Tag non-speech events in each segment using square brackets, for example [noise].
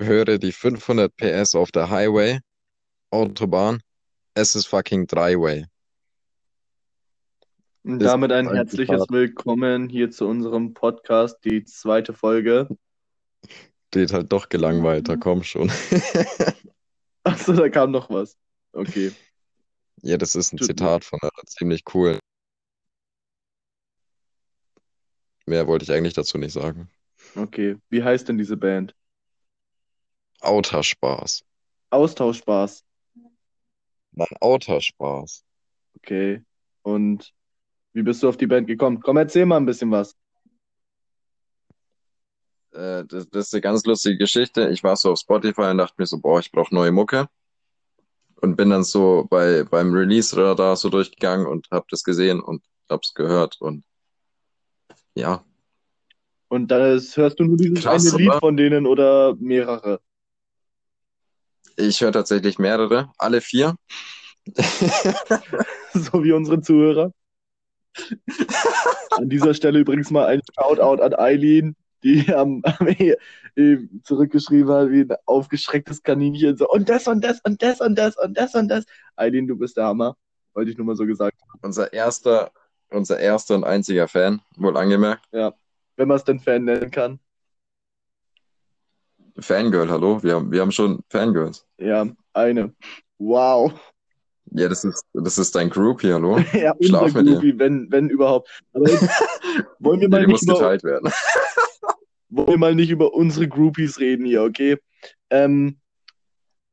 höre die 500 PS auf der Highway, Autobahn. Es ist fucking Driveway. Und damit ein herzliches. Willkommen hier zu unserem Podcast, die zweite Folge. Geht halt doch gelangweilter, komm schon. [laughs] Achso, da kam noch was. Okay. Ja, das ist ein Tut Zitat von einer ziemlich cool. Mehr wollte ich eigentlich dazu nicht sagen. Okay. Wie heißt denn diese Band? Autospaß. Austauschspaß. Nein, Autospaß. Okay. Und wie bist du auf die Band gekommen? Komm, erzähl mal ein bisschen was. Äh, das, das ist eine ganz lustige Geschichte. Ich war so auf Spotify und dachte mir so, boah, ich brauche neue Mucke. Und bin dann so bei, beim Release-Radar so durchgegangen und hab das gesehen und hab's gehört. Und ja, Und dann hörst du nur dieses Krass, eine Lied oder? von denen oder mehrere? Ich höre tatsächlich mehrere, alle vier. [laughs] So wie unsere Zuhörer. An dieser Stelle übrigens mal ein Shoutout an Eileen, die am, am eh, eh zurückgeschrieben hat, wie ein aufgeschrecktes Kaninchen. So, und das und das und das und das und das und das. Eileen, du bist der Hammer. Wollte ich nur mal so gesagt haben. Unser erster, unser erster und einziger Fan, wohl angemerkt. Wenn man es denn Fan nennen kann. Fangirl, hallo? Wir haben, wir haben schon Fangirls. Ja, eine. Wow. Ja, das ist, das ist dein Group hier, hallo? [laughs] Ja, Schlaf mit dir. Groupie, wenn, wenn überhaupt. Aber jetzt [laughs] wollen wir Ja, mal die nicht muss über, geteilt werden. [laughs] wollen wir mal nicht über unsere Groupies reden hier, okay? Ähm,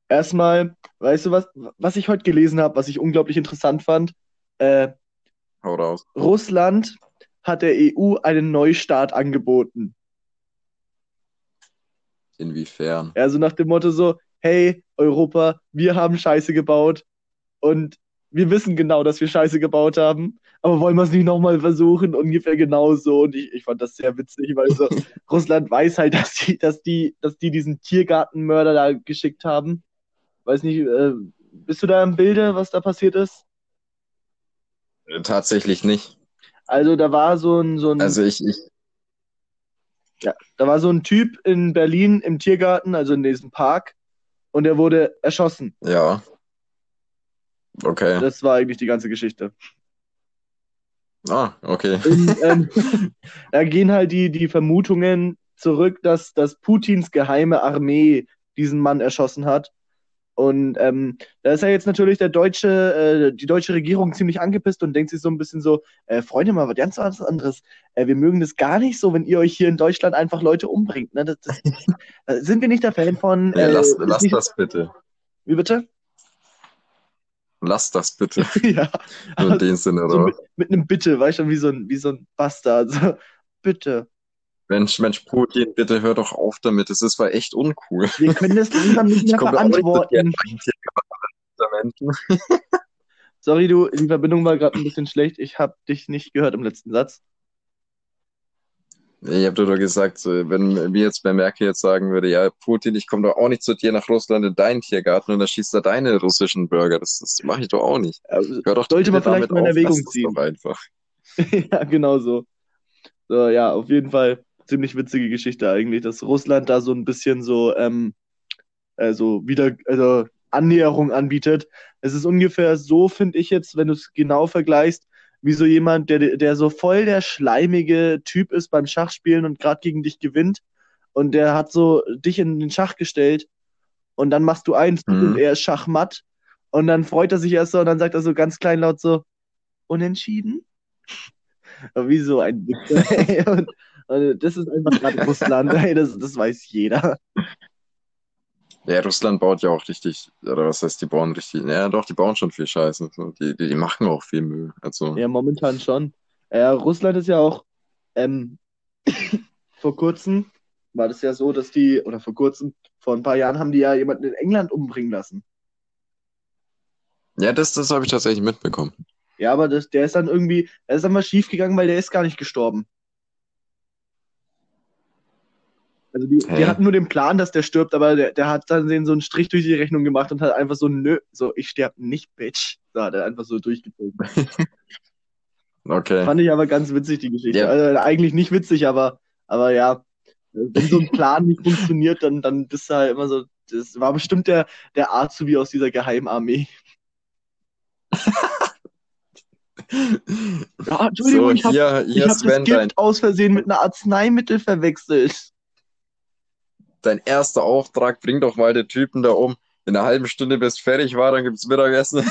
erstmal, weißt du was, was ich heute gelesen habe, was ich unglaublich interessant fand? Äh, Hau raus. Russland hat der EU einen Neustart angeboten. Inwiefern? Also nach dem Motto so, hey, Europa, wir haben Scheiße gebaut und wir wissen genau, dass wir Scheiße gebaut haben, aber wollen wir es nicht nochmal versuchen? Ungefähr genauso. Und ich, ich fand das sehr witzig, weil so [laughs] Russland weiß halt, dass die, dass die, dass die diesen Tiergartenmörder da geschickt haben. Weiß nicht, äh, bist du da im Bilde, was da passiert ist? Äh, Tatsächlich nicht. Also da war so ein, so ein, Also ich, ich, Ja, da war so ein Typ in Berlin im Tiergarten, also in diesem Park, und er wurde erschossen. ja. Okay. Das war eigentlich die ganze Geschichte. Ah, okay. Und, ähm, [laughs] da gehen halt die, die Vermutungen zurück, dass, dass Putins geheime Armee diesen Mann erschossen hat. Und ähm, da ist ja jetzt natürlich der deutsche, äh, die deutsche Regierung ziemlich angepisst und denkt sich so ein bisschen so, äh, Freunde, mal was ganz was anderes. Äh, wir mögen das gar nicht so, wenn ihr euch hier in Deutschland einfach Leute umbringt. Ne? Das, das, [laughs] äh, sind wir nicht der Fan von. Ja, äh, lass, lass nicht, das bitte. Wie bitte? Lass das bitte. [laughs] ja. Nur in dem Sinne, So oder? mit, mit einem Bitte, weißt du, wie so ein, wie so ein Bastard. So, bitte. Mensch, Mensch, Putin, bitte hör doch auf damit. Das ist zwar echt uncool. Wir können das langsam nicht Ich mehr. Menschen. [laughs] [laughs] Sorry, du, die Verbindung war gerade ein bisschen schlecht. Ich habe dich nicht gehört im letzten Satz. Ich habe doch gesagt, wenn mir jetzt bei Merkel jetzt sagen würde, ja, Putin, ich komme doch auch nicht zu dir nach Russland in deinen Tiergarten und dann schießt er deine russischen Bürger. Das, das mache ich doch auch nicht. Also, Hör doch Sollte man vielleicht mal in. Erwägung ziehen. einfach. [laughs] ja, genau so. So, ja, auf jeden Fall ziemlich witzige Geschichte eigentlich, dass Russland da so ein bisschen so, ähm, also wieder, also Annäherung anbietet. Es ist ungefähr so, finde ich jetzt, wenn du es genau vergleichst, wie so jemand, der, der so voll der schleimige Typ ist beim Schachspielen und gerade gegen dich gewinnt und der hat so dich in den Schach gestellt und dann machst du eins Mhm. und er ist Schachmatt und dann freut er sich erst so und dann sagt er so ganz kleinlaut so, unentschieden? [laughs] Wie so ein [laughs] und das ist einfach gerade Russland, [laughs] das, das weiß jeder. Ja, Russland baut ja auch richtig, oder was heißt, die bauen richtig, ja doch, die bauen schon viel Scheiße. Die, die, die machen auch viel Müll. Also, Ja, momentan schon. Ja, Russland ist ja auch ähm, [coughs] vor kurzem war das ja so, dass die, oder vor kurzem, vor ein paar Jahren haben die ja jemanden in England umbringen lassen. ja, das, das habe ich tatsächlich mitbekommen. Ja, aber das, der ist dann irgendwie, er ist dann mal schief gegangen, weil der ist gar nicht gestorben. Also die, die hatten nur den Plan, dass der stirbt, aber der, der hat dann den so einen Strich durch die Rechnung gemacht und hat einfach so, nö, so, ich sterb nicht, Bitch. So hat er einfach so durchgezogen. [laughs] Okay. Fand ich aber ganz witzig, die Geschichte. Ja. Also eigentlich nicht witzig, aber, aber ja, wenn so ein [laughs] Plan nicht funktioniert, dann, dann bist du halt immer so, das war bestimmt der, der Azubi aus dieser Geheimarmee. Ja, [laughs] Entschuldigung, So, ich habe hab das dein, Gift aus Versehen mit einer Arzneimittel verwechselt. Dein erster Auftrag, bring doch mal den Typen da um. In einer halben Stunde bis fertig war, dann gibt's Mittagessen.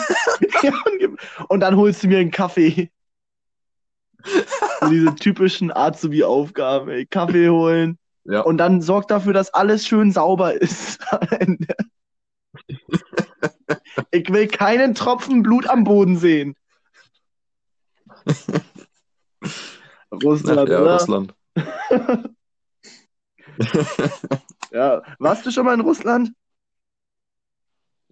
[laughs] Und, dann holst du mir einen Kaffee. Diese typischen Azubi-Aufgaben, ey. Kaffee holen. Ja. Und dann sorg dafür, dass alles schön sauber ist. [laughs] Ich will keinen Tropfen Blut am Boden sehen. [laughs] Russland, ja? Russland. Ja. Warst du schon mal in Russland?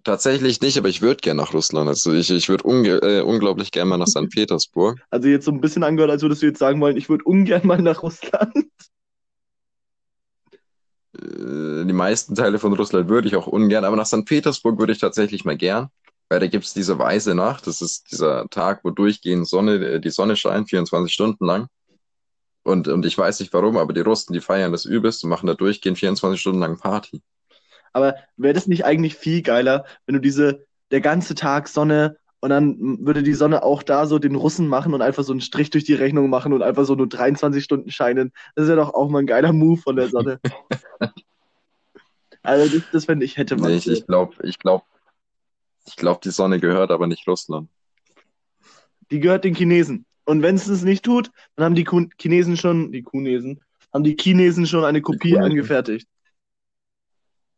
Tatsächlich nicht, aber ich würde gerne nach Russland. Also ich, ich würde unge äh, unglaublich gerne mal nach St. Petersburg. [laughs] Also jetzt so ein bisschen angehört, als würdest du jetzt sagen wollen, ich würde ungern mal nach Russland. [laughs] Äh, die meisten Teile von Russland würde ich auch ungern, aber nach St. Petersburg würde ich tatsächlich mal gern, weil da gibt's diese weiße Nacht. Das ist dieser Tag, wo durchgehend Sonne, äh, die Sonne scheint, 24 Stunden lang. Und, und ich weiß nicht warum, aber die Russen, die feiern das übelst und machen da durchgehend 24 Stunden lang Party. Aber wäre das nicht eigentlich viel geiler, wenn du diese, der ganze Tag Sonne und dann würde die Sonne auch da so den Russen machen und einfach so einen Strich durch die Rechnung machen und einfach so nur 23 Stunden scheinen. Das wäre doch auch mal ein geiler Move von der Sonne. [laughs] Also das, das fände ich, hätte man. Nee, ich, ich glaube, ich glaube, ich glaube, die Sonne gehört aber nicht Russland. Die gehört den Chinesen. Und wenn es es nicht tut, dann haben die Kun- Chinesen schon, die Chinesen, haben die Chinesen schon eine Kopie angefertigt.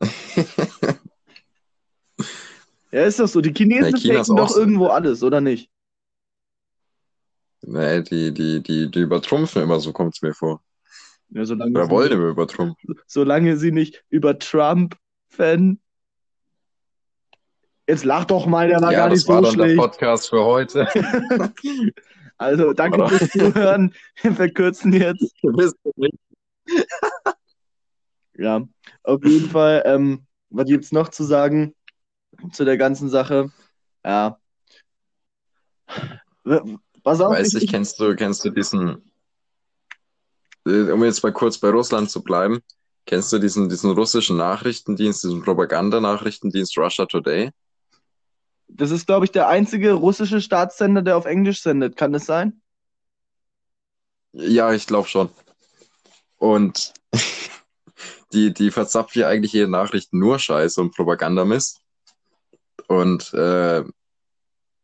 [laughs] Ja, ist doch so. Die Chinesen Ja, China doch so. irgendwo alles, oder nicht? Nee, die, die, die, die übertrumpfen immer, so kommt's mir vor. Ja, solange, Oder wollen immer übertrumpfen. solange sie nicht über Trump-Fan. Jetzt lach doch mal, der war Ja, gar das nicht war so dann der schlecht. Podcast für heute. [laughs] Also, danke Oder? fürs Zuhören. Wir verkürzen jetzt. [laughs] Ja, auf jeden Fall. Ähm, was gibt's noch zu sagen zu der ganzen Sache? Ja. Pass auf, Weiß ich, ich, kennst du, kennst du diesen, äh, um jetzt mal kurz bei Russland zu bleiben, kennst du diesen, diesen russischen Nachrichtendienst, diesen Propagandanachrichtendienst Russia Today? Das ist, glaube ich, der einzige russische Staatssender, der auf Englisch sendet. Kann das sein? Ja, ich glaube schon. Und die, die verzapft hier eigentlich jede Nachricht nur Scheiße und Propagandamist. Und äh,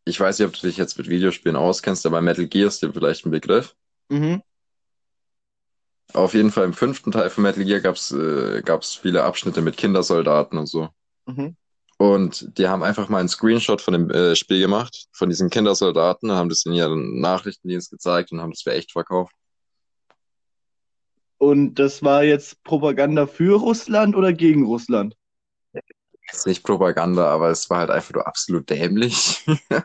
ich weiß nicht, ob du dich jetzt mit Videospielen auskennst, aber Metal Gear ist dir vielleicht ein Begriff. Mhm. Auf jeden Fall im fünften Teil von Metal Gear gab's äh, gab's viele Abschnitte mit Kindersoldaten und so. Mhm. Und die haben einfach mal einen Screenshot von dem äh, Spiel gemacht, von diesen Kindersoldaten, haben das in ihren Nachrichtendienst gezeigt und haben das für echt verkauft. Und das war jetzt Propaganda für Russland oder gegen Russland? Das ist nicht Propaganda, aber es war halt einfach nur absolut dämlich. [laughs]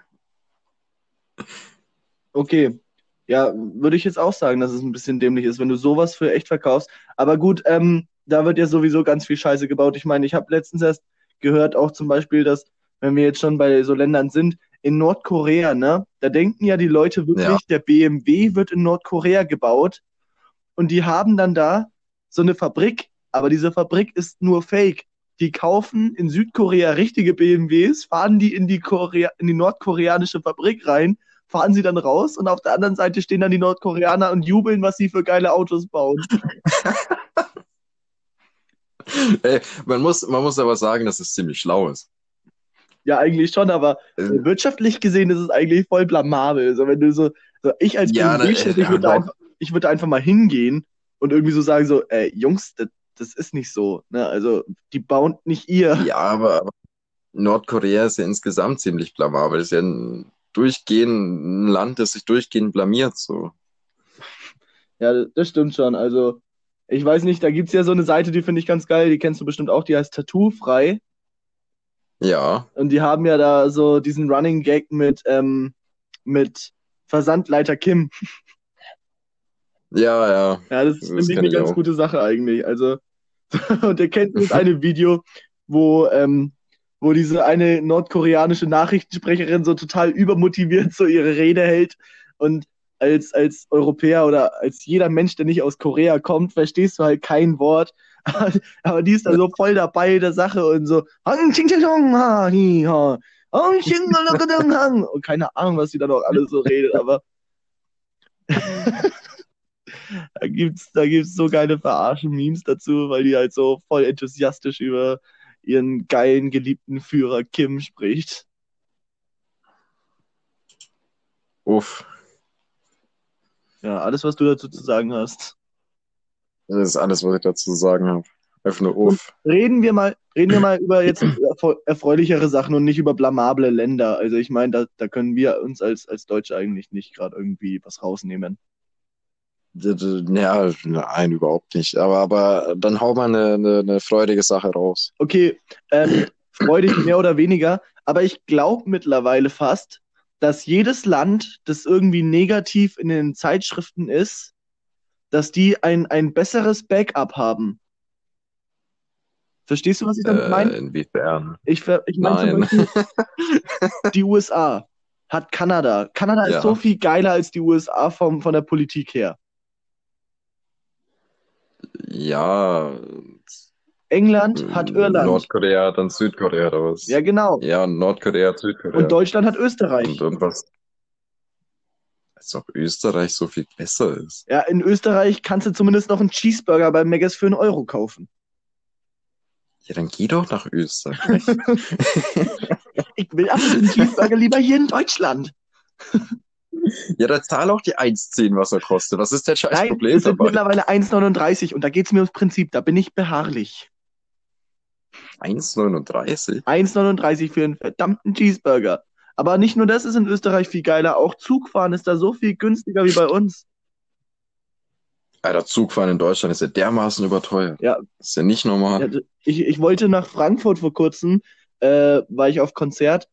Okay. Ja, würde ich jetzt auch sagen, dass es ein bisschen dämlich ist, wenn du sowas für echt verkaufst. Aber gut, ähm, da wird ja sowieso ganz viel Scheiße gebaut. Ich meine, ich habe letztens erst gehört, auch zum Beispiel, dass, wenn wir jetzt schon bei so Ländern sind, in Nordkorea, ne, da denken ja die Leute wirklich, Ja. der BMW wird in Nordkorea gebaut und die haben dann da so eine Fabrik, aber diese Fabrik ist nur Fake. Die kaufen in Südkorea richtige BMWs, fahren die in die Korea, in die nordkoreanische Fabrik rein, fahren sie dann raus und auf der anderen Seite stehen dann die Nordkoreaner und jubeln, was sie für geile Autos bauen. [laughs] [laughs] Ey, man muss, man muss aber sagen, dass es ziemlich schlau ist. Ja, eigentlich schon, aber Also, wirtschaftlich gesehen ist es eigentlich voll blamabel. Also wenn du so, so ich als Ja, BMW-Chef, ne, ich würde ja, einfach, ich würde einfach mal hingehen und irgendwie so sagen so, ey, Jungs, das, das ist nicht so. Ne? Also die bauen nicht ihr. ja, aber, aber Nordkorea ist ja insgesamt ziemlich blamabel. Ist ja ein durchgehend ein Land, das sich durchgehend blamiert, so. Ja, das stimmt schon. Also ich weiß nicht, da gibt's ja so eine Seite, die finde ich ganz geil, die kennst du bestimmt auch, die heißt Tattoo-frei. Ja, Und die haben ja da so diesen Running Gag mit, ähm, mit Versandleiter Kim. ja, ja. Ja, das Das finde ich eine ganz auch. gute Sache eigentlich. Also, [laughs] und ihr kennt das eine Video, wo, ähm, wo diese eine nordkoreanische Nachrichtensprecherin so total übermotiviert so ihre Rede hält und als, als Europäer oder als jeder Mensch, der nicht aus Korea kommt, verstehst du halt kein Wort. [laughs] Aber, die ist da so voll dabei der Sache und so. Und keine Ahnung, was sie da noch alle so redet, aber [laughs] da gibt's, da gibt's so geile Verarschen-Memes dazu, weil die halt so voll enthusiastisch über ihren geilen, geliebten Führer Kim spricht. Uff. Ja, alles, was du dazu zu sagen hast. Das ist alles, was ich dazu zu sagen habe. Nur uff. Reden wir mal, reden wir mal über jetzt erfreulichere Sachen und nicht über blamable Länder. Also ich meine, da, da können wir uns als, als Deutsche eigentlich nicht gerade irgendwie was rausnehmen. Ja, nein, überhaupt nicht. Aber, aber dann hau mal eine, eine, eine freudige Sache raus. Okay, ähm, freudig mehr oder weniger. Aber ich glaube mittlerweile fast, dass jedes Land, das irgendwie negativ in den Zeitschriften ist, dass die ein, ein besseres Backup haben. Verstehst du, was ich damit Äh, meine? inwiefern? Ich, ich meine zum Nein. Beispiel, [laughs] die USA hat Kanada. Kanada ist Ja. so viel geiler als die USA vom, von der Politik her. Ja, England hat Irland. Nordkorea hat dann Südkorea oder was? Ja, genau. Ja, Nordkorea hat Südkorea. Und Deutschland hat Österreich. Und, und was? Als ob Österreich so viel besser ist. Ja, in Österreich kannst du zumindest noch einen Cheeseburger beim Megas für einen Euro kaufen. Ja, dann geh doch nach Österreich. [laughs] Ich will aber den Cheeseburger lieber hier in Deutschland. ja, dann zahl auch die 1,10, was er kostet. Was ist der scheiß Nein, Problem es sind dabei? mittlerweile 1,39 und da geht's mir ums Prinzip, da bin ich beharrlich. 1,39? 1,39 für einen verdammten Cheeseburger. Aber nicht nur das ist in Österreich viel geiler, auch Zugfahren ist da so viel günstiger wie bei uns. Alter, Zugfahren in Deutschland ist ja dermaßen überteuert. Ja. Das ist ja nicht normal. Ja, d- ich, ich wollte nach Frankfurt vor kurzem, äh, war ich auf Konzert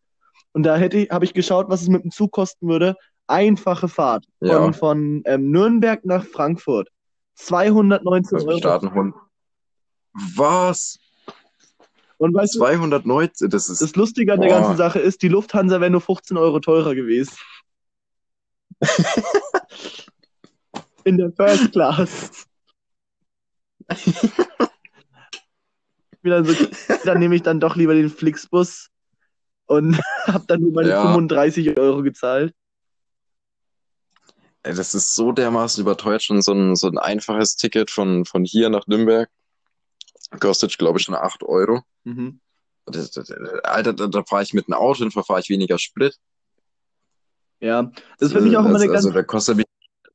und da hätte ich, habe ich geschaut, was es mit dem Zug kosten würde. Einfache Fahrt von, Ja. von ähm, Nürnberg nach Frankfurt. 219 Also wir Euro. Was? Und weißt du, 219? Das ist. das Lustige an der Boah. ganzen Sache ist, die Lufthansa wäre nur 15 Euro teurer gewesen. [laughs] In der First Class. Wieder so, dann nehme ich dann doch lieber den Flixbus und [laughs] habe dann nur meine Ja. 35 Euro gezahlt. Ey, das ist so dermaßen überteuert, schon so ein, so ein einfaches Ticket von, von hier nach Nürnberg. Kostet, glaube ich, schon 8 Euro. Mhm. Das, das, Alter, da, da fahre ich mit einem Auto hin, fahre ich weniger Sprit. Ja, das finde ich auch immer also, eine ganz, also, da kostet mich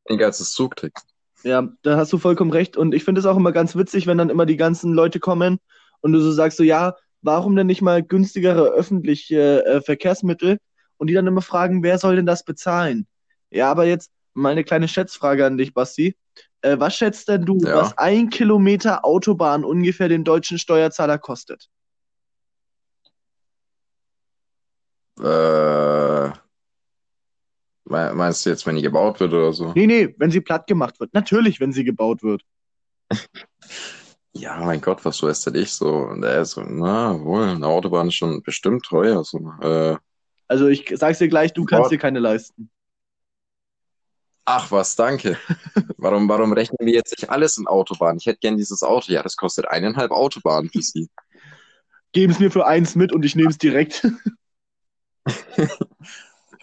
weniger als das Zugticket. ja, da hast du vollkommen recht. Und ich finde es auch immer ganz witzig, wenn dann immer die ganzen Leute kommen und du so sagst so, ja, warum denn nicht mal günstigere öffentliche äh, Verkehrsmittel? Und die dann immer fragen, wer soll denn das bezahlen? Ja, aber jetzt mal eine kleine Schätzfrage an dich, Basti. Äh, was schätzt denn du, Ja. was ein Kilometer Autobahn ungefähr den deutschen Steuerzahler kostet? Äh, me- meinst du jetzt, wenn die gebaut wird oder so? Nee, nee, wenn sie platt gemacht wird. Natürlich, wenn sie gebaut wird. [laughs] Ja, mein Gott, was weiß denn ich so? Und er ist so, na wohl, eine Autobahn ist schon bestimmt teuer. So, äh, Also ich sag's dir gleich, du kannst Boah. dir keine leisten. Ach was, danke. Warum, warum rechnen wir jetzt nicht alles in Autobahn? Ich hätte gern dieses Auto. Ja, das kostet eineinhalb Autobahnen für Sie. Geben es mir für eins mit und ich nehme es direkt. [laughs]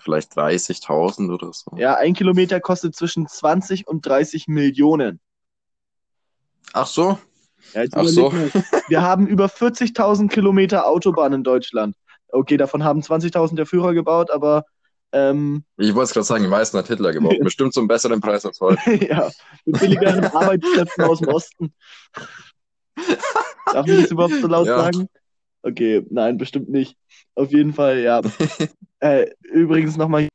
Vielleicht 30.000 oder so. Ja, ein Kilometer kostet zwischen 20 und 30 Millionen. Ach so? Ja, Ach so. mal. Wir haben über 40.000 Kilometer Autobahn in Deutschland. Okay, davon haben 20.000 der Führer gebaut, aber ähm, Ich wollte es gerade sagen, die meisten hat Hitler gebaut. [laughs] Bestimmt zum besseren Preis als heute. [laughs] ja, mit billigeren [laughs] Arbeitskräften aus dem Osten. Darf ich das überhaupt so laut Ja. sagen? Okay, nein, bestimmt nicht. Auf jeden Fall, ja. äh, übrigens nochmal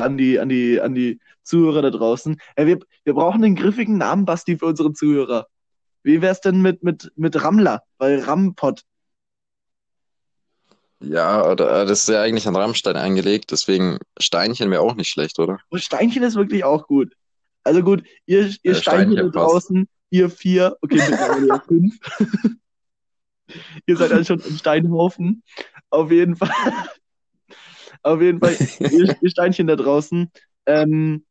an die, an die, an die Zuhörer da draußen. Äh, wir, wir brauchen einen griffigen Namen, Basti, für unsere Zuhörer. Wie wär's denn mit, mit, mit Rammler? Weil Rampot. Ja, oder, das ist ja eigentlich an Rammstein eingelegt, deswegen Steinchen wäre auch nicht schlecht, oder? Und Steinchen ist wirklich auch gut. Also gut, ihr, ihr Ja, Steinchen da Steinchen passt. draußen, ihr vier, okay, mittlerweile ja [laughs] fünf. [laughs] ihr seid dann schon im Steinhaufen. Auf jeden Fall. [laughs] Auf jeden Fall, ihr, ihr Steinchen da draußen. Ähm,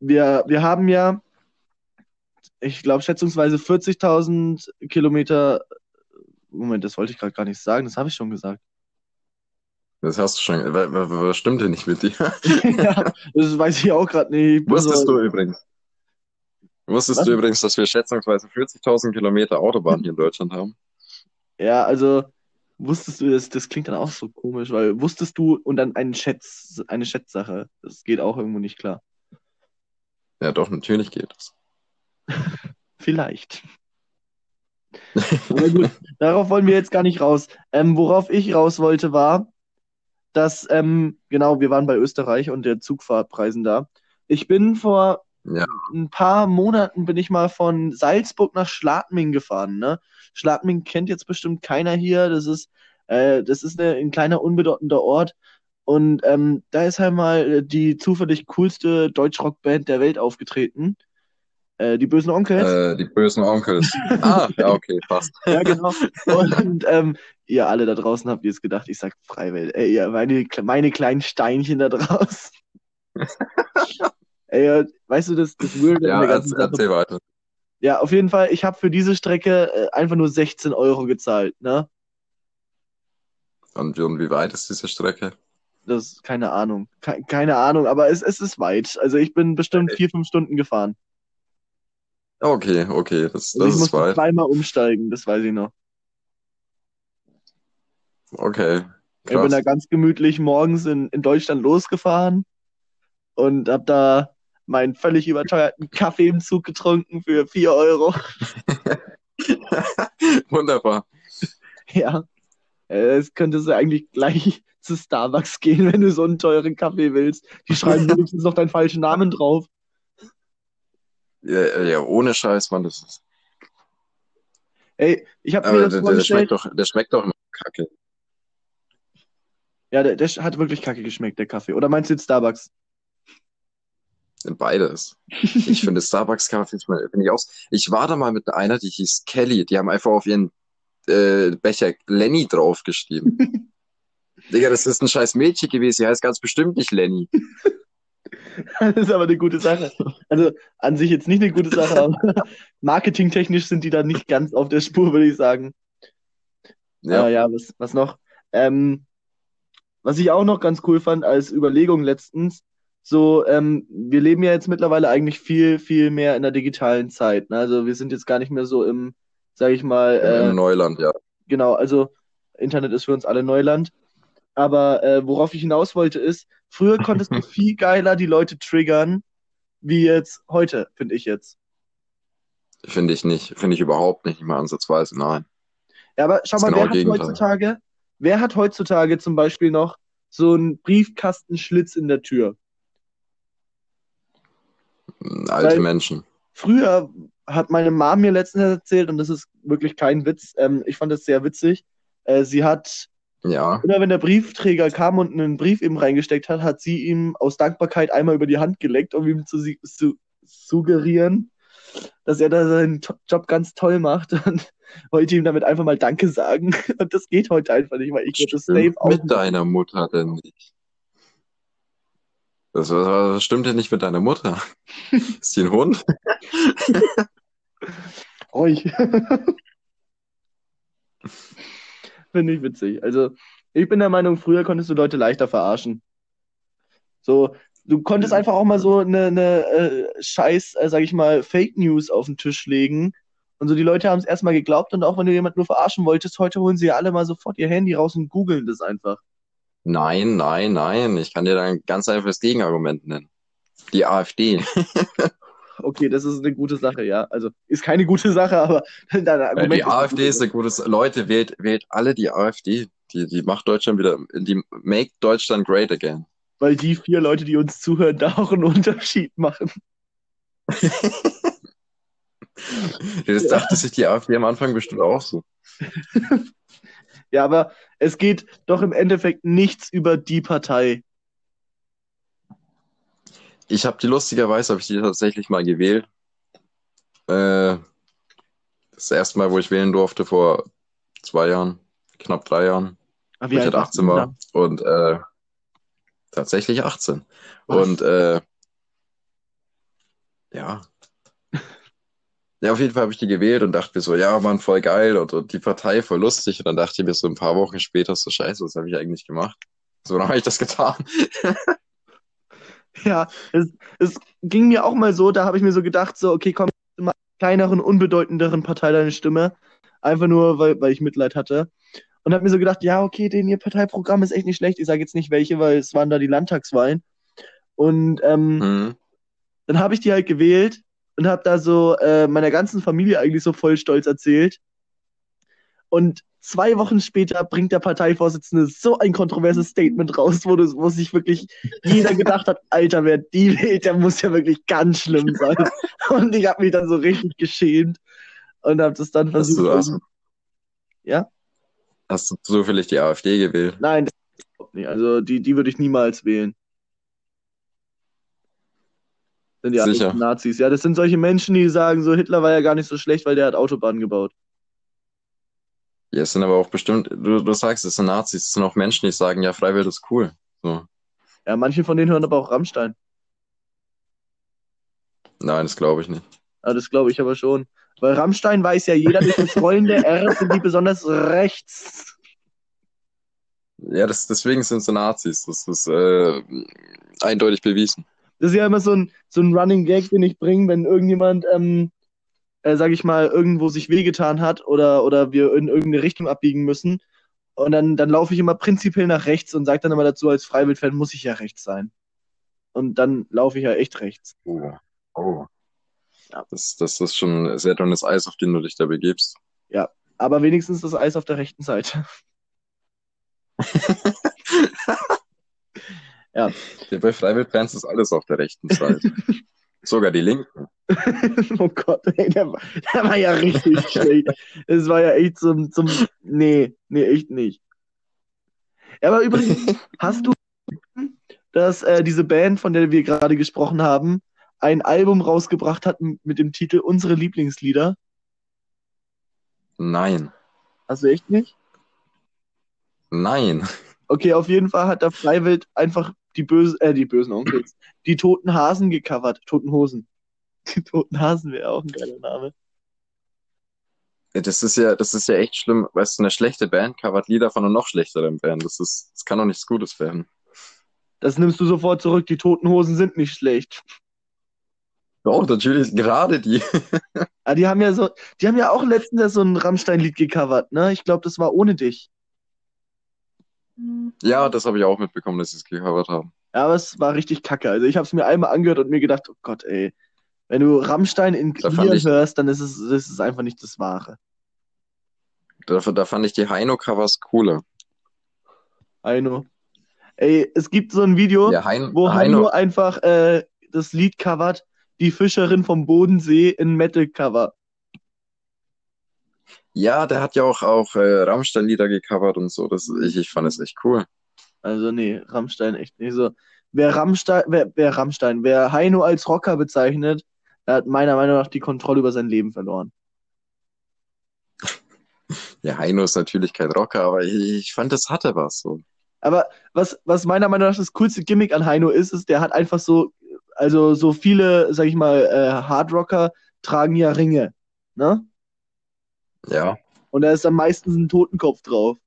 wir, wir haben ja, ich glaube, schätzungsweise 40.000 Kilometer. Moment, das wollte ich gerade gar nicht sagen, das habe ich schon gesagt. Das hast du schon. wa- wa- Was stimmt denn nicht mit dir? ja, [laughs] [laughs] das weiß ich auch gerade nicht. Wusstest Also, du übrigens? Wusstest Was? du übrigens, dass wir schätzungsweise 40.000 Kilometer Autobahn hier in Deutschland haben? Ja, also wusstest du, das, das klingt dann auch so komisch, weil wusstest du und dann ein Schätz, eine Schätzsache. Das geht auch irgendwo nicht klar. Ja, doch, natürlich geht das. [laughs] Vielleicht. Aber gut, darauf wollen wir jetzt gar nicht raus. Ähm, worauf ich raus wollte, war, dass, ähm, genau, wir waren bei Österreich und der Zugfahrtpreisen da. Ich bin vor Ja. ein paar Monaten bin ich mal von Salzburg nach Schladming gefahren, ne? Schladming kennt jetzt bestimmt keiner hier. Das ist, äh, das ist eine, ein kleiner, unbedeutender Ort. Und ähm, da ist halt mal äh, die zufällig coolste Deutschrockband der Welt aufgetreten. Äh, die Bösen Onkels. Äh, die bösen Onkels. [laughs] Ah, ja, okay, passt. Ja, genau. Und ähm, ihr alle da draußen habt jetzt gedacht, ich sag Freiwelt. Ey, ihr, meine, meine kleinen Steinchen da draußen. [laughs] Ey, äh, weißt du, das, das Weirde Ja, an der ganzen Sache erzähl weiter. Ja, auf jeden Fall, ich habe für diese Strecke äh, einfach nur 16 Euro gezahlt, ne? Und, wie- und wie weit ist diese Strecke? Das, keine Ahnung. Ke keine Ahnung, aber es, es ist weit. Also ich bin bestimmt vier, fünf Stunden gefahren. Okay, okay, das, Also das ich ist musste weit. zweimal umsteigen, das weiß ich noch. Okay, Ich bin da krass. ganz gemütlich morgens in, in Deutschland losgefahren und hab da meinen völlig überteuerten Kaffee im Zug getrunken für 4 Euro. [laughs] Wunderbar. Ja, äh, es könntest du eigentlich gleich zu Starbucks gehen, wenn du so einen teuren Kaffee willst. Die schreiben [laughs] wenigstens noch deinen falschen Namen drauf. Ja, ja, ohne Scheiß, Mann, das ist. Ey, ich habe mir das der, der schmeckt doch, der schmeckt doch immer kacke. Ja, der, der hat wirklich kacke geschmeckt, der Kaffee. Oder meinst du jetzt Starbucks? Beides. Ich [laughs] finde Starbucks-Kaffee finde ich auch. Ich war da mal mit einer, die hieß Kelly. Die haben einfach auf ihren äh, Becher Lenny draufgeschrieben. [laughs] Digga, das ist ein scheiß Mädchen gewesen. Die heißt ganz bestimmt nicht Lenny. [laughs] [laughs] Das ist aber eine gute Sache. Also an sich jetzt nicht eine gute Sache, aber [laughs] marketingtechnisch sind die da nicht ganz auf der Spur, würde ich sagen. Ja. Äh, ja, was, was noch? Ähm, was ich auch noch ganz cool fand als Überlegung letztens, so, ähm, wir leben ja jetzt mittlerweile eigentlich viel, viel mehr in der digitalen Zeit. Ne? Also wir sind jetzt gar nicht mehr so im, sag ich mal, Im äh, Neuland, ja. genau, also Internet ist für uns alle Neuland. Aber äh, worauf ich hinaus wollte ist, früher konntest du [laughs] viel geiler die Leute triggern, wie jetzt heute, finde ich jetzt. Finde ich nicht. Finde ich überhaupt nicht, nicht mal ansatzweise. Nein. Ja, aber schau mal, genaue wer hat Gegenteil. heutzutage, wer hat heutzutage zum Beispiel noch so einen Briefkastenschlitz in der Tür? Alte Weil- Menschen. Früher hat meine Mom mir letztens erzählt, und das ist wirklich kein Witz, ähm, ich fand das sehr witzig. Äh, sie hat, Ja. immer wenn der Briefträger kam und einen Brief eben reingesteckt hat, hat sie ihm aus Dankbarkeit einmal über die Hand geleckt, um ihm zu, zu suggerieren, dass er da seinen Job ganz toll macht und [laughs] wollte ihm damit einfach mal Danke sagen. [laughs] Und das geht heute einfach nicht, weil ich hätte das safe auch mit deiner Mutter denn nicht? Das, was, was stimmt denn nicht mit deiner Mutter? [laughs] Ist die ein Hund? euch. [laughs] Finde ich witzig. Also, ich bin der Meinung, früher konntest du Leute leichter verarschen. So, du konntest einfach auch mal so eine, eine äh, scheiß, äh, sag ich mal, Fake News auf den Tisch legen. Und so, die Leute haben es erstmal geglaubt und auch wenn du jemanden nur verarschen wolltest, heute holen sie ja alle mal sofort ihr Handy raus und googeln das einfach. Nein, nein, nein. Ich kann dir da ein ganz einfaches Gegenargument nennen. Die AfD. [laughs] Okay, das ist eine gute Sache, ja. Also, ist keine gute Sache, aber [laughs] Weil Argumente die AfD ist ein gutes. Leute, wählt, wählt alle die AfD. Die, die macht Deutschland wieder. Die make Deutschland great again. Weil die vier Leute, die uns zuhören, da auch einen Unterschied machen. [laughs] Das dachte sich die AfD am Anfang bestimmt auch so. [laughs] Ja, aber es geht doch im Endeffekt nichts über die Partei. Ich habe die lustigerweise, habe ich die tatsächlich mal gewählt. Äh, das erste Mal, wo ich wählen durfte, vor zwei Jahren, knapp drei Jahren, Ah, wo ich halt 18 war. Und äh, tatsächlich 18. Was? Und äh, Ja. [laughs] Ja, auf jeden Fall habe ich die gewählt und dachte mir so, ja, Mann, voll geil und, und die Partei voll lustig. Und dann dachte ich mir so ein paar Wochen später so, scheiße, was habe ich eigentlich gemacht? So, dann habe ich das getan. [laughs] [laughs] Ja, es, es ging mir auch mal so, da habe ich mir so gedacht, so, okay, komm, mal kleineren, unbedeutenderen Partei deine Stimme. Einfach nur, weil, weil ich Mitleid hatte. Und habe mir so gedacht, ja, okay, den ihr Parteiprogramm ist echt nicht schlecht. Ich sage jetzt nicht welche, weil es waren da die Landtagswahlen. Und ähm, Mhm. dann habe ich die halt gewählt und habe da so äh, meiner ganzen Familie eigentlich so voll stolz erzählt. Und zwei Wochen später bringt der Parteivorsitzende so ein kontroverses Statement raus, wo, du, wo sich wirklich jeder gedacht hat, Alter, wer die wählt, der muss ja wirklich ganz schlimm sein. [laughs] Und ich habe mich dann so richtig geschämt und habe das dann Hast versucht. du, hast, ja? hast du zufällig die AfD gewählt? Nein, das überhaupt nicht. Also die, die würde ich niemals wählen. Sind ja Sicher. Nazis. Ja, das sind solche Menschen, die sagen, so Hitler war ja gar nicht so schlecht, weil der hat Autobahnen gebaut. Ja, es sind aber auch bestimmt, du, du sagst, es sind Nazis, es sind auch Menschen, die sagen, ja, Freiwild ist cool. So. Ja, manche von denen hören aber auch Rammstein. Nein, das glaube ich nicht. Ja, das glaube ich aber schon. Weil Rammstein weiß ja jeder, durch das rollende R sind die besonders rechts. Ja, das, deswegen sind sie Nazis. Das ist äh, eindeutig bewiesen. Das ist ja immer so ein, so ein Running Gag, den ich bringe, wenn irgendjemand, ähm, äh, sag ich mal, irgendwo sich wehgetan hat oder, oder wir in irgendeine Richtung abbiegen müssen. Und dann, dann laufe ich immer prinzipiell nach rechts und sage dann immer dazu, als Freiwild-Fan muss ich ja rechts sein. Und dann laufe ich ja echt rechts. Oh. Oh. Ja. Das, das ist schon sehr dünnes Eis, auf den du dich da begibst. Aber wenigstens das Eis auf der rechten Seite. [laughs] Ja, bei Freiwild-Fans ist alles auf der rechten Seite. [laughs] Sogar die Linken. [laughs] oh Gott, ey, der, war- der war ja richtig [laughs] schlecht. Es war ja echt zum, zum. Nee, nee, echt nicht. Aber übrigens, [laughs] hast du, dass äh, diese Band, von der wir gerade gesprochen haben, ein Album rausgebracht hat mit dem Titel Unsere Lieblingslieder? Nein. Hast du echt nicht? Nein. Okay, auf jeden Fall hat der Freiwild einfach die böse, äh, die bösen Onkels, die toten Hasen gecovert. Toten Hosen. Die toten Hasen wäre auch ein geiler Name. Das ist ja, das ist ja echt schlimm. Weißt du, eine schlechte Band covert Lieder von einer noch schlechteren Band. Das ist, das kann doch nichts Gutes werden. Das nimmst du sofort zurück. Die toten Hosen sind nicht schlecht. Doch, natürlich, gerade die. Ah, die haben ja so, die haben ja auch letztens so ein Rammstein-Lied gecovert, ne? Ich glaube, das war ohne dich. Ja, das habe ich auch mitbekommen, dass sie es gecovert haben. Ja, aber es war richtig kacke. Also ich habe es mir einmal angehört und mir gedacht, oh Gott, ey, wenn du Rammstein in Clear ich- hörst, dann ist es, ist einfach nicht das Wahre. Da, da fand ich die Heino-Covers cooler. Heino. Ey, es gibt so ein Video, Ja, Hein, wo Heino, Heino einfach äh, das Lied covert, die Fischerin vom Bodensee in Metal-Cover. Ja, der hat ja auch, auch äh, Rammstein-Lieder gecovert und so. Das, ich, ich fand es echt cool. Also nee, Rammstein echt nicht so. Wer Rammstein, wer, wer Rammstein, wer Heino als Rocker bezeichnet, der hat meiner Meinung nach die Kontrolle über sein Leben verloren. [laughs] Ja, Heino ist natürlich kein Rocker, aber ich, ich fand, das hatte was. So. Aber was, was meiner Meinung nach das coolste Gimmick an Heino ist, ist, der hat einfach so, also so viele, sag ich mal, äh, Hardrocker tragen ja Ringe, ne? Ja, Und da ist am meisten ein Totenkopf drauf.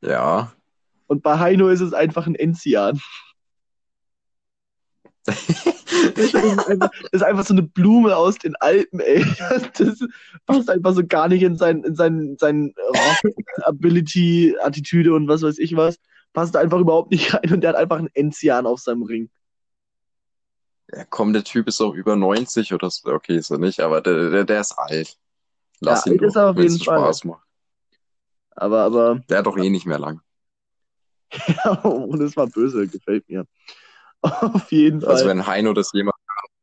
ja. Und bei Heino ist es einfach ein Enzian. [laughs] Das ist einfach, das ist einfach so eine Blume aus den Alpen, ey. Das passt einfach so gar nicht in sein, in sein, sein Rock-Ability, Attitüde und was weiß ich was. Passt einfach überhaupt nicht rein und der hat einfach einen Enzian auf seinem Ring. Ja, komm, der Typ ist auch über 90 oder so. Okay, ist er nicht, aber der, der, der ist alt. Lass Ja, ihn ist doch, jeden Fall. Spaß macht. Aber, aber, Der hat doch eh nicht mehr lang. [laughs] und das war böse, gefällt mir. [laughs] Auf jeden Fall. Also wenn Heino das jemand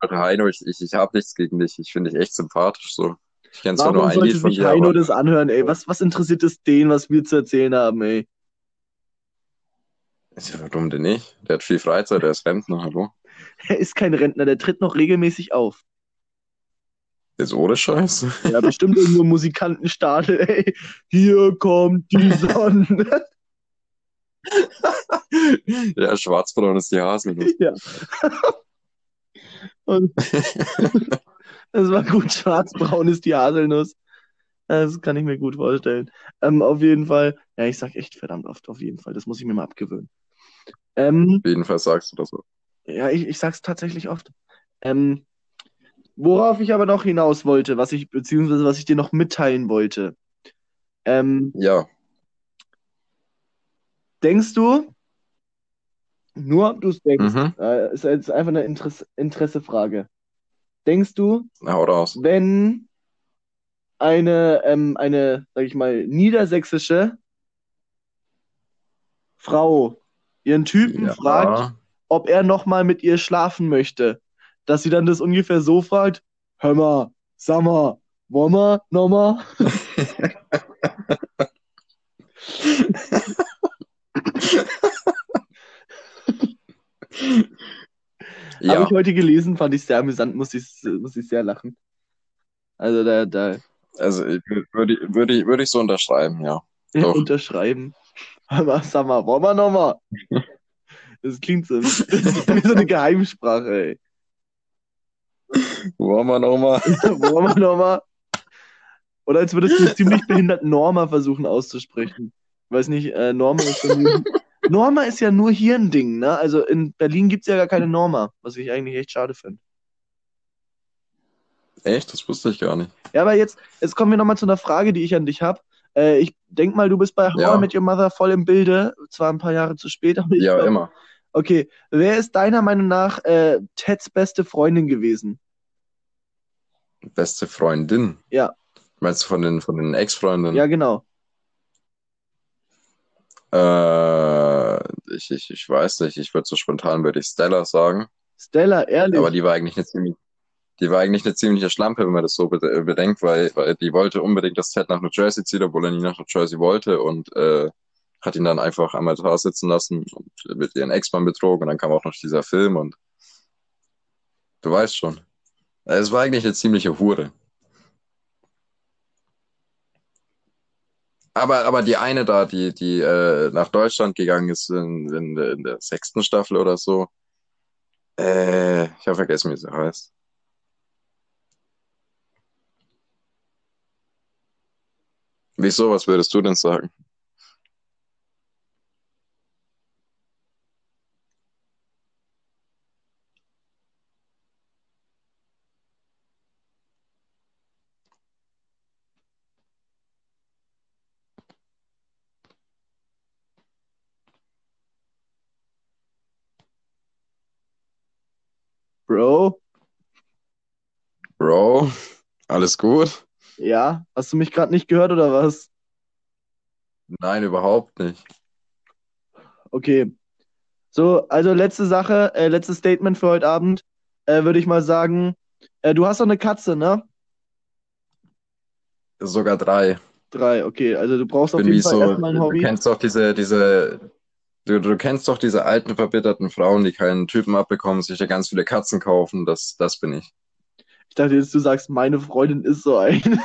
hört, Heino, ich, ich, ich habe nichts gegen dich. Ich finde dich echt sympathisch so. Ich kenne zwar nur ein Lied von dir, Heino aber das anhören, ey? Was, was interessiert es den, was wir zu erzählen haben, ey? Ja, warum denn nicht? Der hat viel Freizeit, der ist Rentner, hallo. [laughs] Er ist kein Rentner, der tritt noch regelmäßig auf. Ist ohne Scheiß. Ja, bestimmt irgendwo Musikantenstadel, ey. Hier kommt die [laughs] Sonne. ja, schwarzbraun ist die Haselnuss. ja. Und das war gut schwarzbraun ist die Haselnuss. Das kann ich mir gut vorstellen. Ähm, auf jeden Fall, ja, ich sag echt verdammt oft, auf jeden Fall. Das muss ich mir mal abgewöhnen. Ähm, Auf jeden Fall sagst du das so. ja, ich, ich sag's tatsächlich oft. Ähm, worauf ich aber noch hinaus wollte, was ich, beziehungsweise was ich dir noch mitteilen wollte. Ähm, Ja, denkst du, nur ob du es denkst, mhm. äh, ist jetzt einfach eine Interesse, Interessefrage. Denkst du, Na, wenn eine, ähm, eine, sag ich mal, niedersächsische Frau ihren Typen Ja. fragt, ob er nochmal mit ihr schlafen möchte, dass sie dann das ungefähr so fragt, hör mal, sag mal, wollen wir nochmal? [laughs] [laughs] Habe Ja, ich heute gelesen, fand ich sehr amüsant, muss ich, muss ich sehr lachen. Also da, da also ich wür- würde würde ich, würde ich so unterschreiben, ja. [laughs] Doch. unterschreiben. Hör mal, sag mal, wollen wir nochmal? Das klingt so, das ist wie so eine Geheimsprache, ey. Wir nochmal? [laughs] Wir nochmal? Oder als würdest du ziemlich behinderten Norma versuchen auszusprechen. Ich weiß nicht, äh, Norma ist ja nur, Norma ist ja nur hier ein Ding, ne? Also in Berlin gibt es ja gar keine Norma, was ich eigentlich echt schade finde. Echt? Das wusste ich gar nicht. Ja, aber jetzt, jetzt kommen wir nochmal zu einer Frage, die ich an dich habe. Äh, ich denk mal, du bist bei How Ja. I Met Your Mother voll im Bilde, zwar ein paar Jahre zu spät, aber ich Ja, glaub- immer. Okay, wer ist deiner Meinung nach äh, Teds beste Freundin gewesen? Beste Freundin. Ja. Meinst du von den, von den Ex-Freundinnen? Ja, genau. Äh, ich, ich, ich weiß nicht. Ich würde so spontan würde ich Stella sagen. Stella, ehrlich. Aber die war eigentlich eine ziemlich, die war eigentlich eine ziemliche Schlampe, wenn man das so bede- bedenkt, weil, weil die wollte unbedingt, dass Ted nach New Jersey zieht, obwohl er nie nach New Jersey wollte und äh, hat ihn dann einfach am Altar sitzen lassen und mit ihren Ex-Mann betrogen und dann kam auch noch dieser Film und du weißt schon. Es war eigentlich eine ziemliche Hure. Aber, aber die eine da, die, die äh, nach Deutschland gegangen ist in, in, der- in der sechsten Staffel oder so, äh, ich habe vergessen, wie sie heißt. Wieso, was würdest du denn sagen? Bro, Bro, alles gut? ja, hast du mich gerade nicht gehört oder was? Nein, überhaupt nicht. Okay. So, also letzte Sache, äh, letztes Statement für heute Abend, äh, würde ich mal sagen, äh, du hast doch eine Katze, ne? Sogar drei. Drei, okay. Also du brauchst auf jeden Fall so, erstmal ein du Hobby. kennst doch diese, diese, du, du kennst doch diese alten verbitterten Frauen, die keinen Typen abbekommen, sich ja ganz viele Katzen kaufen. Das, das bin ich. Ich dachte jetzt, du sagst, meine Freundin ist so eine. [laughs]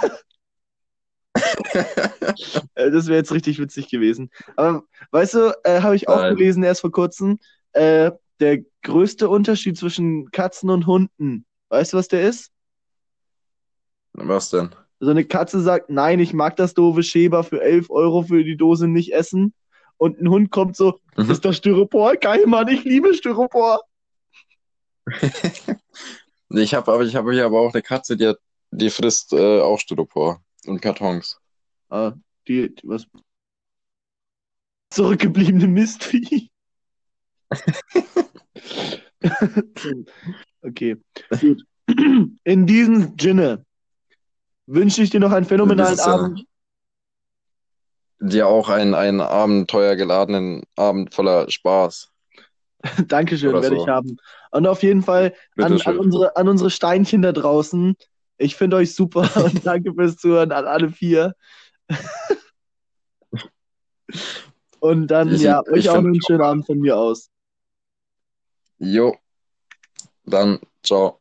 Äh, Das wäre jetzt richtig witzig gewesen. Aber weißt du, äh, habe ich auch Nein. gelesen erst vor kurzem, äh, der größte Unterschied zwischen Katzen und Hunden. Weißt du, was der ist? Was denn? So eine Katze sagt, nein, ich mag das doofe Schäber für 11 Euro für die Dose nicht essen. Und ein Hund kommt so, Mhm. ist das Styropor? Geil, Mann, ich liebe Styropor. [laughs] Ich habe aber, ich habe hier aber auch eine Katze, die hat, die frisst äh, auch Styropor und Kartons. Ah, die, die was? Zurückgebliebene Mistvieh. [laughs] [laughs] okay, gut. In diesem Sinne wünsche ich dir noch einen phänomenalen. Abend. Dir auch einen, einen abenteuergeladenen Abend voller Spaß. [laughs] Dankeschön, Oder werde so. ich haben. Und auf jeden Fall an, an, unsere, an unsere Steinchen da draußen. Ich finde euch super [laughs] und danke fürs Zuhören an alle vier. [laughs] Und dann, Ich- ja, euch auch einen schönen Abend von mir aus. Jo. Dann, ciao.